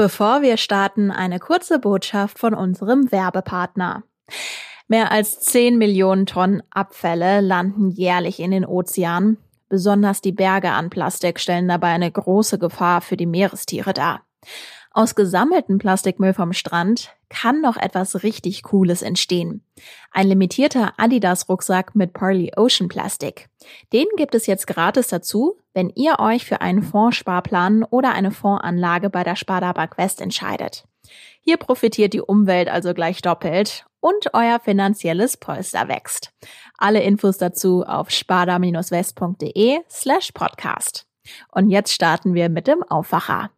Bevor wir starten, eine kurze Botschaft von unserem Werbepartner. Mehr als 10 Millionen Tonnen Abfälle landen jährlich in den Ozeanen. Besonders die Berge an Plastik stellen dabei eine große Gefahr für die Meerestiere dar. Aus gesammeltem Plastikmüll vom Strand kann noch etwas richtig Cooles entstehen. Ein limitierter Adidas-Rucksack mit Parley Ocean Plastik. Den gibt es jetzt gratis dazu, wenn ihr euch für einen Fondssparplan oder eine Fondsanlage bei der Sparda Bank West entscheidet. Hier profitiert die Umwelt also gleich doppelt und euer finanzielles Polster wächst. Alle Infos dazu auf sparda-west.de slash podcast. Und jetzt starten wir mit dem Aufwacher.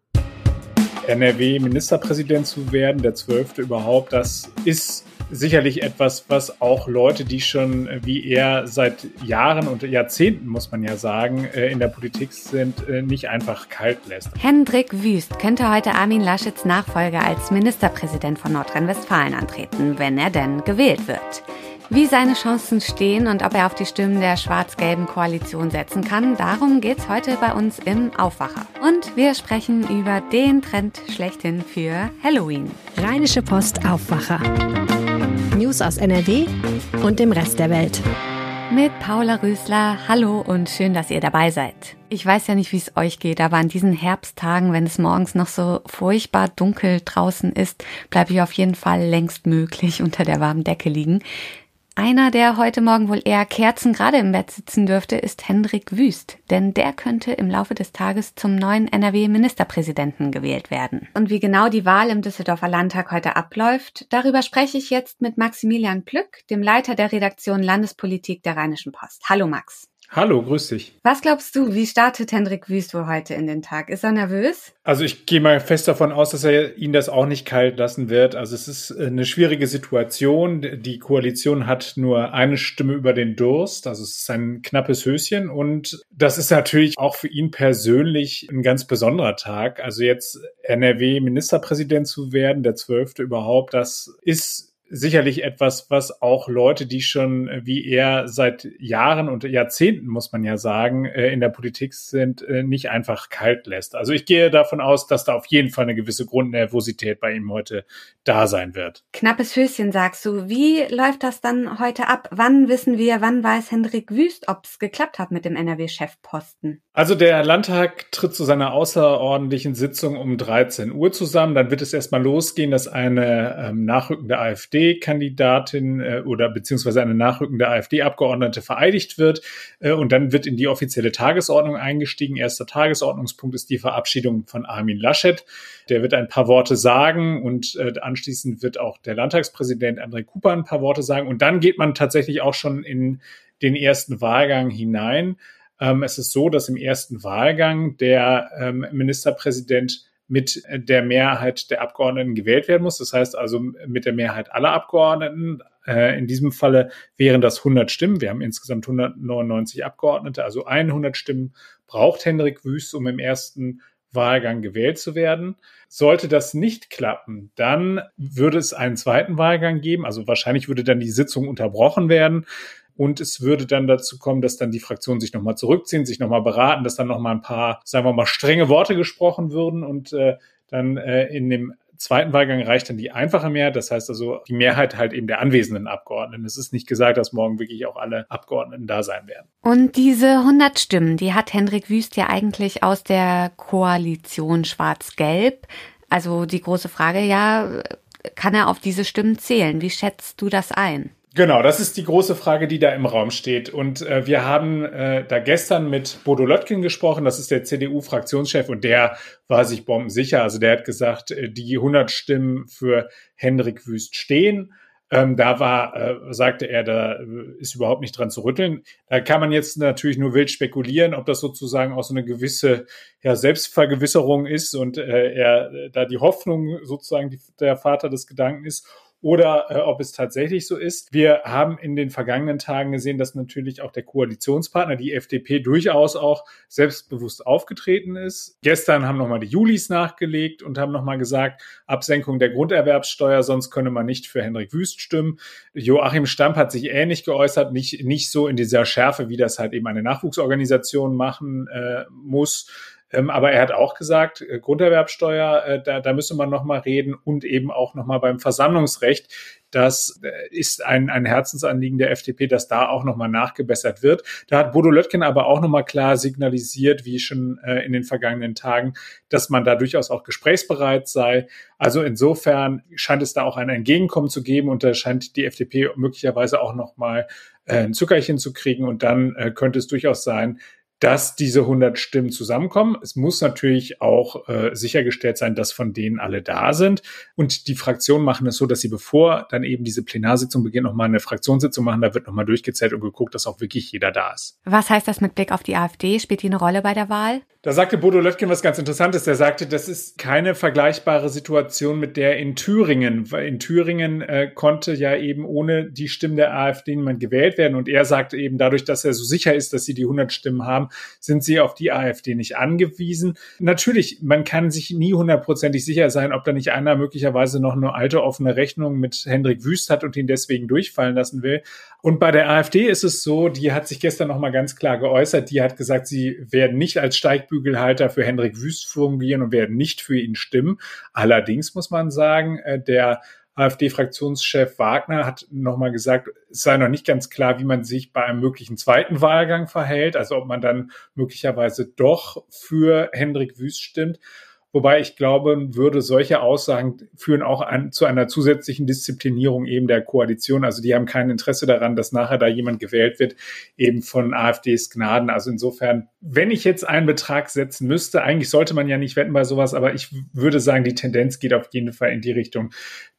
NRW-Ministerpräsident zu werden, der Zwölfte überhaupt, das ist sicherlich etwas, was auch Leute, die schon wie er seit Jahren und Jahrzehnten, muss man ja sagen, äh, in der Politik sind, äh, nicht einfach kalt lässt. Hendrik Wüst könnte heute Armin Laschets Nachfolger als Ministerpräsident von Nordrhein-Westfalen antreten, wenn er denn gewählt wird. Wie seine Chancen stehen und ob er auf die Stimmen der schwarz-gelben Koalition setzen kann, darum geht's heute bei uns im Aufwacher. Und wir sprechen über den Trend schlechthin für Halloween. Rheinische Post Aufwacher. News aus NRW und dem Rest der Welt. Mit Paula Rösler. Hallo und schön, dass ihr dabei seid. Ich weiß ja nicht, wie es euch geht, aber an diesen Herbsttagen, wenn es morgens noch so furchtbar dunkel draußen ist, bleibe ich auf jeden Fall längst möglich unter der warmen Decke liegen. Einer, der heute Morgen wohl eher Kerzen gerade im Bett sitzen dürfte, ist Hendrik Wüst, denn der könnte im Laufe des Tages zum neuen NRW-Ministerpräsidenten gewählt werden. Und wie genau die Wahl im Düsseldorfer Landtag heute abläuft, darüber spreche ich jetzt mit Maximilian Plück, dem Leiter der Redaktion Landespolitik der Rheinischen Post. Hallo Max. Hallo, grüß dich. Was glaubst du, wie startet Hendrik Wüst wohl heute in den Tag? Ist er nervös? Also ich gehe mal fest davon aus, dass er ihn das auch nicht kalt lassen wird. Also es ist eine schwierige Situation. Die Koalition hat nur eine Stimme über den Durst. Also es ist ein knappes Höschen. Und das ist natürlich auch für ihn persönlich ein ganz besonderer Tag. Also jetzt NRW-Ministerpräsident zu werden, der zwölfte überhaupt, das ist sicherlich etwas, was auch Leute, die schon äh, wie er seit Jahren und Jahrzehnten, muss man ja sagen, äh, in der Politik sind, äh, nicht einfach kalt lässt. Also ich gehe davon aus, dass da auf jeden Fall eine gewisse Grundnervosität bei ihm heute da sein wird. Knappes Höschen, sagst du. Wie läuft das dann heute ab? Wann wissen wir, wann weiß Hendrik Wüst, ob es geklappt hat mit dem NRW-Chefposten? Also der Landtag tritt zu seiner außerordentlichen Sitzung um 13 Uhr zusammen. Dann wird es erstmal losgehen, dass eine ähm, nachrückende AfD AfD-Kandidatin äh, oder beziehungsweise eine nachrückende AfD-Abgeordnete vereidigt wird. Äh, und dann wird in die offizielle Tagesordnung eingestiegen. Erster Tagesordnungspunkt ist die Verabschiedung von Armin Laschet. Der wird ein paar Worte sagen und äh, anschließend wird auch der Landtagspräsident André Cooper ein paar Worte sagen. Und dann geht man tatsächlich auch schon in den ersten Wahlgang hinein. Ähm, es ist so, dass im ersten Wahlgang der ähm, Ministerpräsident mit der Mehrheit der Abgeordneten gewählt werden muss. Das heißt also mit der Mehrheit aller Abgeordneten. Äh, in diesem Falle wären das 100 Stimmen. Wir haben insgesamt 199 Abgeordnete, also 100 Stimmen braucht Hendrik Wüst, um im ersten Wahlgang gewählt zu werden. Sollte das nicht klappen, dann würde es einen zweiten Wahlgang geben. Also wahrscheinlich würde dann die Sitzung unterbrochen werden. Und es würde dann dazu kommen, dass dann die Fraktionen sich nochmal zurückziehen, sich nochmal beraten, dass dann nochmal ein paar, sagen wir mal, strenge Worte gesprochen würden und äh, dann äh, in dem zweiten Wahlgang reicht dann die einfache Mehrheit. Das heißt also die Mehrheit halt eben der anwesenden Abgeordneten. Es ist nicht gesagt, dass morgen wirklich auch alle Abgeordneten da sein werden. Und diese 100 Stimmen, die hat Hendrik Wüst ja eigentlich aus der Koalition Schwarz-Gelb. Also die große Frage, ja, kann er auf diese Stimmen zählen? Wie schätzt du das ein? Genau, das ist die große Frage, die da im Raum steht. Und äh, wir haben äh, da gestern mit Bodo Löttgen gesprochen, das ist der CDU-Fraktionschef, und der war sich bombensicher. Also der hat gesagt, äh, die 100 Stimmen für Hendrik Wüst stehen. Ähm, da war, äh, sagte er, da äh, ist überhaupt nicht dran zu rütteln. Da kann man jetzt natürlich nur wild spekulieren, ob das sozusagen auch so eine gewisse ja, Selbstvergewisserung ist und äh, er da die Hoffnung sozusagen die, der Vater des Gedanken ist oder äh, ob es tatsächlich so ist. Wir haben in den vergangenen Tagen gesehen, dass natürlich auch der Koalitionspartner, die FDP, durchaus auch selbstbewusst aufgetreten ist. Gestern haben nochmal die Julis nachgelegt und haben nochmal gesagt, Absenkung der Grunderwerbssteuer, sonst könne man nicht für Henrik Wüst stimmen. Joachim Stamp hat sich ähnlich geäußert, nicht, nicht so in dieser Schärfe, wie das halt eben eine Nachwuchsorganisation machen äh, muss Ähm, aber er hat auch gesagt, äh, Grunderwerbsteuer, äh, da, da müsse man nochmal reden und eben auch nochmal beim Versammlungsrecht. Das äh, ist ein, ein Herzensanliegen der FDP, dass da auch nochmal nachgebessert wird. Da hat Bodo Löttgen aber auch nochmal klar signalisiert, wie schon äh, in den vergangenen Tagen, dass man da durchaus auch gesprächsbereit sei. Also insofern scheint es da auch ein Entgegenkommen zu geben und da scheint die FDP möglicherweise auch nochmal äh, ein Zuckerchen zu kriegen und dann äh, könnte es durchaus sein, dass diese 100 Stimmen zusammenkommen. Es muss natürlich auch äh, sichergestellt sein, dass von denen alle da sind. Und die Fraktionen machen es so, dass sie bevor dann eben diese Plenarsitzung beginnt, nochmal eine Fraktionssitzung machen. Da wird nochmal durchgezählt und geguckt, dass auch wirklich jeder da ist. Was heißt das mit Blick auf die AfD? Spielt die eine Rolle bei der Wahl? Da sagte Bodo Löttgen was ganz Interessantes. Der sagte, das ist keine vergleichbare Situation mit der in Thüringen, weil in Thüringen äh, konnte ja eben ohne die Stimmen der AfD niemand gewählt werden. Und er sagte eben dadurch, dass er so sicher ist, dass sie die 100 Stimmen haben, sind sie auf die AfD nicht angewiesen. Natürlich, man kann sich nie hundertprozentig sicher sein, ob da nicht einer möglicherweise noch eine alte offene Rechnung mit Hendrik Wüst hat und ihn deswegen durchfallen lassen will. Und bei der AfD ist es so, die hat sich gestern noch mal ganz klar geäußert. Die hat gesagt, sie werden nicht als Steigbügelhalter für Hendrik Wüst fungieren und werden nicht für ihn stimmen. Allerdings muss man sagen, äh, der AfD-Fraktionschef Wagner hat nochmal gesagt, es sei noch nicht ganz klar, wie man sich bei einem möglichen zweiten Wahlgang verhält, also ob man dann möglicherweise doch für Hendrik Wüst stimmt. Wobei ich glaube, würde solche Aussagen führen auch an, zu einer zusätzlichen Disziplinierung eben der Koalition. Also die haben kein Interesse daran, dass nachher da jemand gewählt wird, eben von AfDs Gnaden. Also insofern, wenn ich jetzt einen Betrag setzen müsste, eigentlich sollte man ja nicht wetten bei sowas, aber ich würde sagen, die Tendenz geht auf jeden Fall in die Richtung,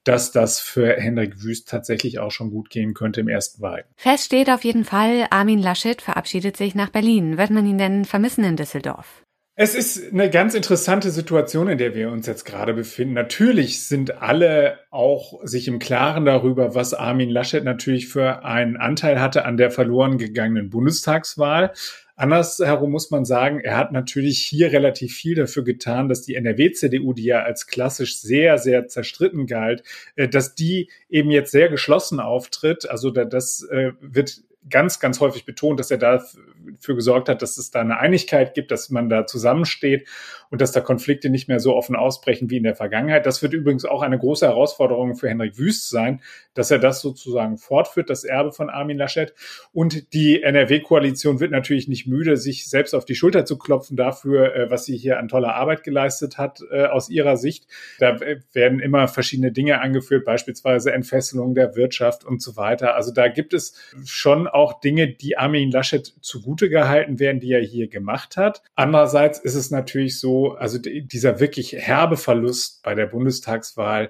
dass das für Henrik Wüst tatsächlich auch schon gut gehen könnte im ersten Wahl. Fest steht auf jeden Fall, Armin Laschet verabschiedet sich nach Berlin. Wird man ihn denn vermissen in Düsseldorf? Es ist eine ganz interessante Situation, in der wir uns jetzt gerade befinden. Natürlich sind alle auch sich im Klaren darüber, was Armin Laschet natürlich für einen Anteil hatte an der verloren gegangenen Bundestagswahl. Andersherum muss man sagen, er hat natürlich hier relativ viel dafür getan, dass die NRW-CDU, die ja als klassisch sehr, sehr zerstritten galt, äh, dass die eben jetzt sehr geschlossen auftritt. Also das äh, wird ganz, ganz häufig betont, dass er dafür gesorgt hat, dass es da eine Einigkeit gibt, dass man da zusammensteht und dass da Konflikte nicht mehr so offen ausbrechen wie in der Vergangenheit. Das wird übrigens auch eine große Herausforderung für Henrik Wüst sein, dass er das sozusagen fortführt, das Erbe von Armin Laschet. Und die NRW-Koalition wird natürlich nicht müde, sich selbst auf die Schulter zu klopfen dafür, äh, was sie hier an toller Arbeit geleistet hat äh, aus ihrer Sicht. Da werden immer verschiedene Dinge angeführt, beispielsweise Entfesselung der Wirtschaft und so weiter. Also da gibt es schon auch Dinge, die Armin Laschet zugute gehalten werden, die er hier gemacht hat. Andererseits ist es natürlich so, also dieser wirklich herbe Verlust bei der Bundestagswahl,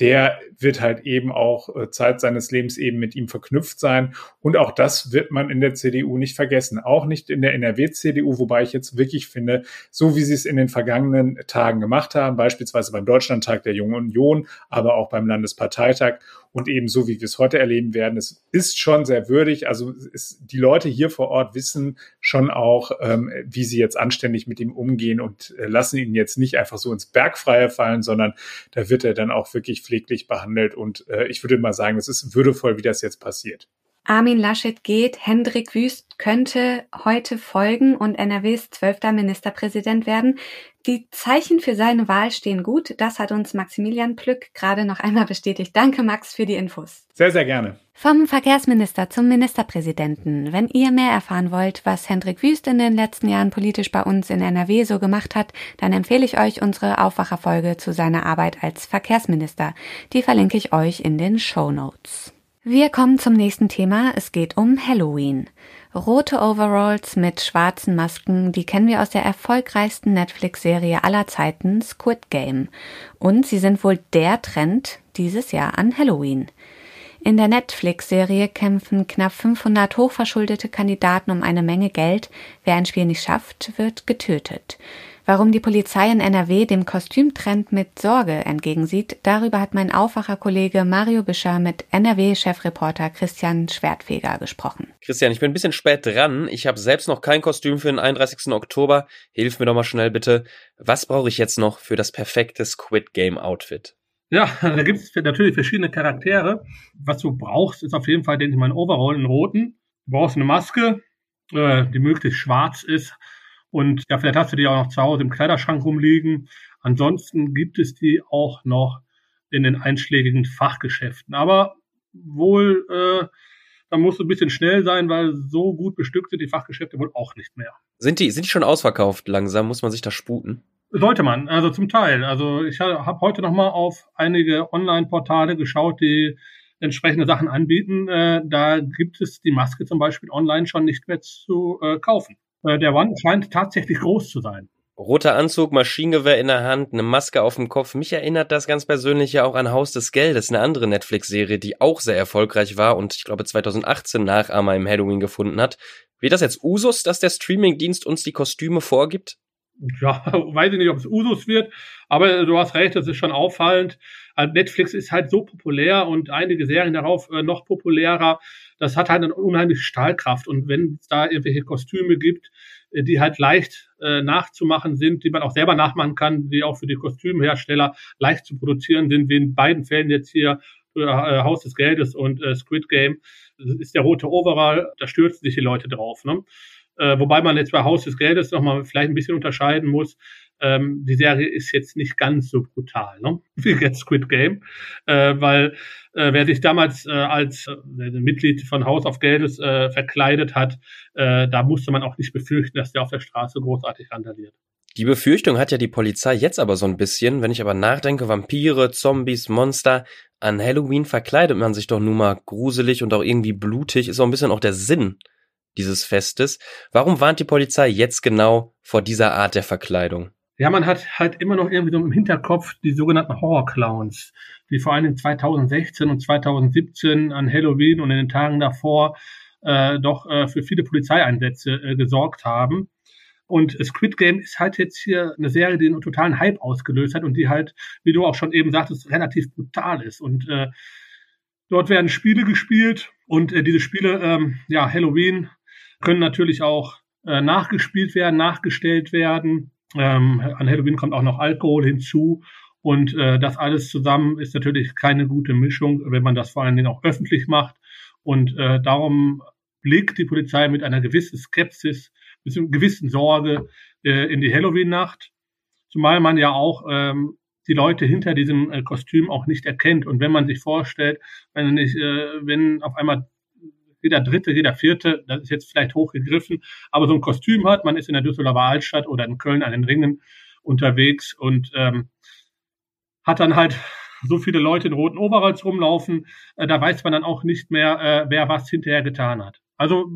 der wird halt eben auch äh, Zeit seines Lebens eben mit ihm verknüpft sein. Und auch das wird man in der CDU nicht vergessen. Auch nicht in der NRW-CDU, wobei ich jetzt wirklich finde, so wie sie es in den vergangenen Tagen gemacht haben, beispielsweise beim Deutschlandtag der Jungen Union, aber auch beim Landesparteitag und eben so, wie wir es heute erleben werden. Es ist schon sehr würdig. Also es, die Leute hier vor Ort wissen schon auch, ähm, wie sie jetzt anständig mit ihm umgehen und äh, lassen ihn jetzt nicht einfach so ins Bergfreie fallen, sondern da wird er dann auch wirklich pfleglich behandelt. Und äh, ich würde mal sagen, es ist würdevoll, wie das jetzt passiert. Armin Laschet geht, Hendrik Wüst könnte heute folgen und NRWs zwölfter Ministerpräsident werden. Die Zeichen für seine Wahl stehen gut. Das hat uns Maximilian Plück gerade noch einmal bestätigt. Danke, Max, für die Infos. Sehr, sehr gerne. Vom Verkehrsminister zum Ministerpräsidenten. Wenn ihr mehr erfahren wollt, was Hendrik Wüst in den letzten Jahren politisch bei uns in NRW so gemacht hat, dann empfehle ich euch unsere Aufwacherfolge zu seiner Arbeit als Verkehrsminister. Die verlinke ich euch in den Show Notes. Wir kommen zum nächsten Thema. Es geht um Halloween. Rote Overalls mit schwarzen Masken, die kennen wir aus der erfolgreichsten Netflix-Serie aller Zeiten, Squid Game. Und sie sind wohl der Trend dieses Jahr an Halloween. In der Netflix-Serie kämpfen knapp 500 hochverschuldete Kandidaten um eine Menge Geld. Wer ein Spiel nicht schafft, wird getötet. Warum die Polizei in NRW dem Kostümtrend mit Sorge entgegensieht, darüber hat mein Aufwacherkollege Mario Bischer mit NRW-Chefreporter Christian Schwertfeger gesprochen. Christian, ich bin ein bisschen spät dran. Ich habe selbst noch kein Kostüm für den 31. Oktober. Hilf mir doch mal schnell bitte. Was brauche ich jetzt noch für das perfekte Squid Game Outfit? Ja, da gibt es natürlich verschiedene Charaktere. Was du brauchst, ist auf jeden Fall, denke ich mal, ein Overall, einen roten. Du brauchst eine Maske, äh, die möglichst schwarz ist Und ja, vielleicht hast du die auch noch zu Hause im Kleiderschrank rumliegen. Ansonsten gibt es die auch noch in den einschlägigen Fachgeschäften. Aber wohl, äh, da musst du ein bisschen schnell sein, weil so gut bestückt sind die Fachgeschäfte wohl auch nicht mehr. Sind die, sind die schon ausverkauft langsam? Muss man sich da sputen? Sollte man, also zum Teil. Also ich habe heute noch mal auf einige Online-Portale geschaut, die entsprechende Sachen anbieten. Äh, da gibt es die Maske zum Beispiel online schon nicht mehr zu äh, kaufen. Äh, der One scheint tatsächlich groß zu sein. Roter Anzug, Maschinengewehr in der Hand, eine Maske auf dem Kopf. Mich erinnert das ganz persönlich ja auch an Haus des Geldes, eine andere Netflix-Serie, die auch sehr erfolgreich war und ich glaube 2018 Nachahmer im Halloween gefunden hat. Wird das jetzt Usus, dass der Streamingdienst uns die Kostüme vorgibt? Ja, weiß ich nicht, ob es Usus wird, aber du hast recht, das ist schon auffallend. Also Netflix ist halt so populär und einige Serien darauf äh, noch populärer. Das hat halt eine unheimliche Stahlkraft und wenn es da irgendwelche Kostüme gibt, äh, die halt leicht äh, nachzumachen sind, die man auch selber nachmachen kann, die auch für die Kostümhersteller leicht zu produzieren sind, wie in beiden Fällen jetzt hier äh, Haus des Geldes und äh, Squid Game, ist der rote Overall, da stürzen sich die Leute drauf. Ne? Äh, wobei man jetzt bei Haus des Geldes nochmal vielleicht ein bisschen unterscheiden muss. Ähm, die Serie ist jetzt nicht ganz so brutal, ne? wie jetzt Squid Game, äh, weil äh, wer sich damals äh, als äh, Mitglied von Haus of Geldes äh, verkleidet hat, äh, da musste man auch nicht befürchten, dass der auf der Straße großartig randaliert. Die Befürchtung hat ja die Polizei jetzt aber so ein bisschen, wenn ich aber nachdenke, Vampire, Zombies, Monster, an Halloween verkleidet man sich doch nun mal gruselig und auch irgendwie blutig, ist auch ein bisschen auch der Sinn dieses Festes. Warum warnt die Polizei jetzt genau vor dieser Art der Verkleidung? Ja, man hat halt immer noch irgendwie so im Hinterkopf die sogenannten Horror-Clowns, die vor allem 2016 und 2017 an Halloween und in den Tagen davor äh, doch äh, für viele Polizeieinsätze äh, gesorgt haben. Und Squid Game ist halt jetzt hier eine Serie, die einen totalen Hype ausgelöst hat und die halt, wie du auch schon eben sagtest, relativ brutal ist. Und äh, dort werden Spiele gespielt und äh, diese Spiele, ähm, ja, Halloween, können natürlich auch äh, nachgespielt werden, nachgestellt werden. Ähm, an Halloween kommt auch noch Alkohol hinzu. Und äh, das alles zusammen ist natürlich keine gute Mischung, wenn man das vor allen Dingen auch öffentlich macht. Und äh, darum blickt die Polizei mit einer gewissen Skepsis, mit einer gewissen Sorge äh, in die Halloween-Nacht. Zumal man ja auch ähm, die Leute hinter diesem äh, Kostüm auch nicht erkennt. Und wenn man sich vorstellt, wenn, nicht, äh, wenn auf einmal jeder Dritte, jeder Vierte, das ist jetzt vielleicht hochgegriffen, aber so ein Kostüm hat, man ist in der Düsseldorfer Altstadt oder in Köln an den Ringen unterwegs und ähm, hat dann halt so viele Leute in roten Overalls rumlaufen, äh, da weiß man dann auch nicht mehr, äh, wer was hinterher getan hat. Also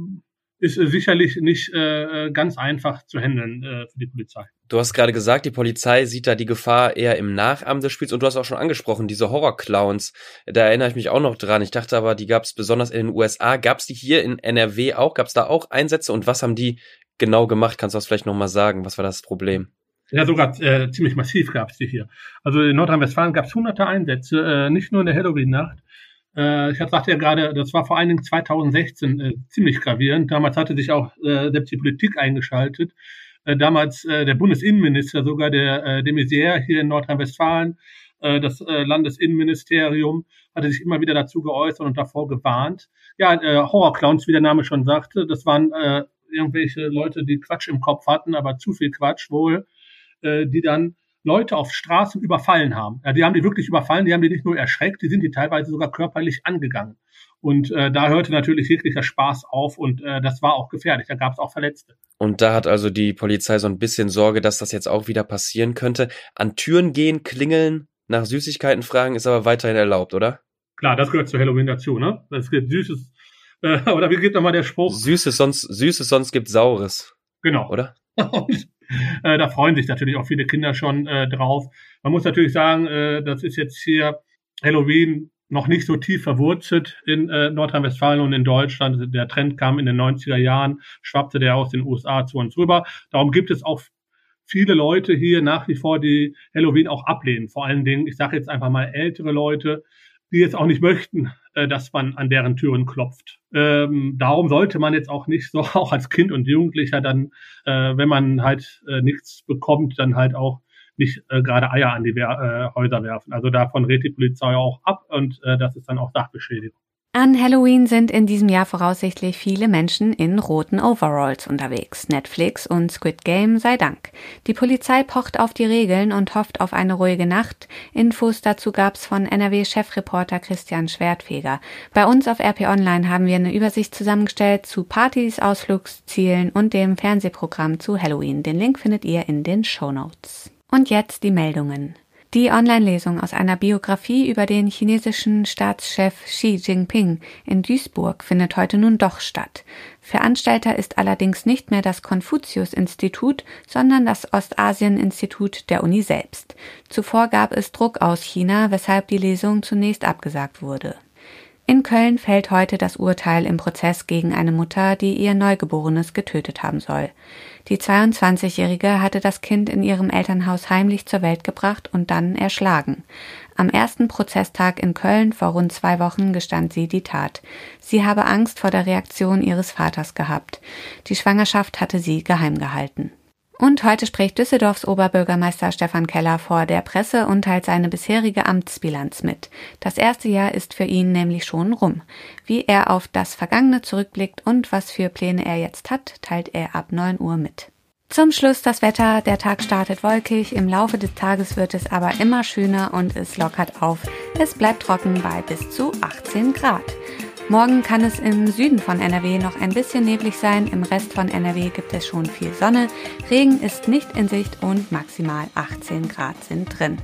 ist äh, sicherlich nicht äh, ganz einfach zu handeln äh, für die Polizei. Du hast gerade gesagt, die Polizei sieht da die Gefahr eher im Nachahmen des Spiels und du hast auch schon angesprochen, diese Horror-Clowns. Da erinnere ich mich auch noch dran. Ich dachte aber, die gab es besonders in den USA. Gab es die hier in NRW auch? Gab es da auch Einsätze und was haben die genau gemacht? Kannst du das vielleicht nochmal sagen? Was war das Problem? Ja, sogar äh, ziemlich massiv gab es die hier. Also in Nordrhein-Westfalen gab es hunderte Einsätze, äh, nicht nur in der Halloween-Nacht. Äh, ich sagte ja gerade, das war vor allen Dingen 2016 äh, ziemlich gravierend. Damals hatte sich auch äh, selbst die Politik eingeschaltet. Äh, damals äh, der Bundesinnenminister, sogar der äh, de Maizière hier in Nordrhein-Westfalen, äh, das äh, Landesinnenministerium, hatte sich immer wieder dazu geäußert und davor gewarnt. Ja, äh, Horrorclowns, wie der Name schon sagte, das waren äh, irgendwelche Leute, die Quatsch im Kopf hatten, aber zu viel Quatsch wohl, äh, die dann Leute auf Straßen überfallen haben. Ja, die haben die wirklich überfallen, die haben die nicht nur erschreckt, die sind die teilweise sogar körperlich angegangen. Und äh, da hörte natürlich jeglicher Spaß auf und äh, das war auch gefährlich. Da gab es auch Verletzte. Und da hat also die Polizei so ein bisschen Sorge, dass das jetzt auch wieder passieren könnte. An Türen gehen, klingeln, nach Süßigkeiten fragen ist aber weiterhin erlaubt, oder? Klar, das gehört zu Halloween dazu, ne? Es gibt Süßes, äh, oder wie geht nochmal der Spruch? Süßes sonst, Süßes sonst gibt Saures. Genau. Oder? Und äh, da freuen sich natürlich auch viele Kinder schon äh, drauf. Man muss natürlich sagen, äh, das ist jetzt hier Halloween noch nicht so tief verwurzelt in äh, Nordrhein-Westfalen und in Deutschland. Der Trend kam in den 90er Jahren, schwappte der aus den USA zu uns rüber. Darum gibt es auch viele Leute hier nach wie vor, die Halloween auch ablehnen. Vor allen Dingen, ich sage jetzt einfach mal ältere Leute, die jetzt auch nicht möchten, äh, dass man an deren Türen klopft. Ähm, darum sollte man jetzt auch nicht so, auch als Kind und Jugendlicher dann, äh, wenn man halt äh, nichts bekommt, dann halt auch nicht äh, gerade Eier an die Wer äh, Häuser werfen. Also davon rät die Polizei auch ab und äh, das ist dann auch Sachbeschädigung. An Halloween sind in diesem Jahr voraussichtlich viele Menschen in roten Overalls unterwegs. Netflix und Squid Game sei Dank. Die Polizei pocht auf die Regeln und hofft auf eine ruhige Nacht. Infos dazu gab's von NRW-Chefreporter Christian Schwertfeger. Bei uns auf RP Online haben wir eine Übersicht zusammengestellt zu Partys, Ausflugszielen und dem Fernsehprogramm zu Halloween. Den Link findet ihr in den Show Notes. Und jetzt die Meldungen. Die Online-Lesung aus einer Biografie über den chinesischen Staatschef Xi Jinping in Duisburg findet heute nun doch statt. Veranstalter ist allerdings nicht mehr das Konfuzius-Institut, sondern das Ostasien-Institut der Uni selbst. Zuvor gab es Druck aus China, weshalb die Lesung zunächst abgesagt wurde. In Köln fällt heute das Urteil im Prozess gegen eine Mutter, die ihr Neugeborenes getötet haben soll. Die 22-Jährige hatte das Kind in ihrem Elternhaus heimlich zur Welt gebracht und dann erschlagen. Am ersten Prozesstag in Köln vor rund zwei Wochen gestand sie die Tat. Sie habe Angst vor der Reaktion ihres Vaters gehabt. Die Schwangerschaft hatte sie geheim gehalten. Und heute spricht Düsseldorfs Oberbürgermeister Stefan Keller vor der Presse und teilt seine bisherige Amtsbilanz mit. Das erste Jahr ist für ihn nämlich schon rum. Wie er auf das Vergangene zurückblickt und was für Pläne er jetzt hat, teilt er ab 9 Uhr mit. Zum Schluss das Wetter. Der Tag startet wolkig. Im Laufe des Tages wird es aber immer schöner und es lockert auf. Es bleibt trocken bei bis zu 18 Grad. Morgen kann es im Süden von NRW noch ein bisschen neblig sein, im Rest von NRW gibt es schon viel Sonne, Regen ist nicht in Sicht und maximal 18 Grad sind drin.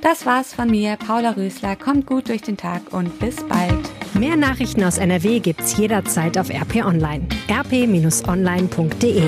Das war's von mir, Paula Rösler. Kommt gut durch den Tag und bis bald. Mehr Nachrichten aus NRW gibt's jederzeit auf RP Online. rp-online.de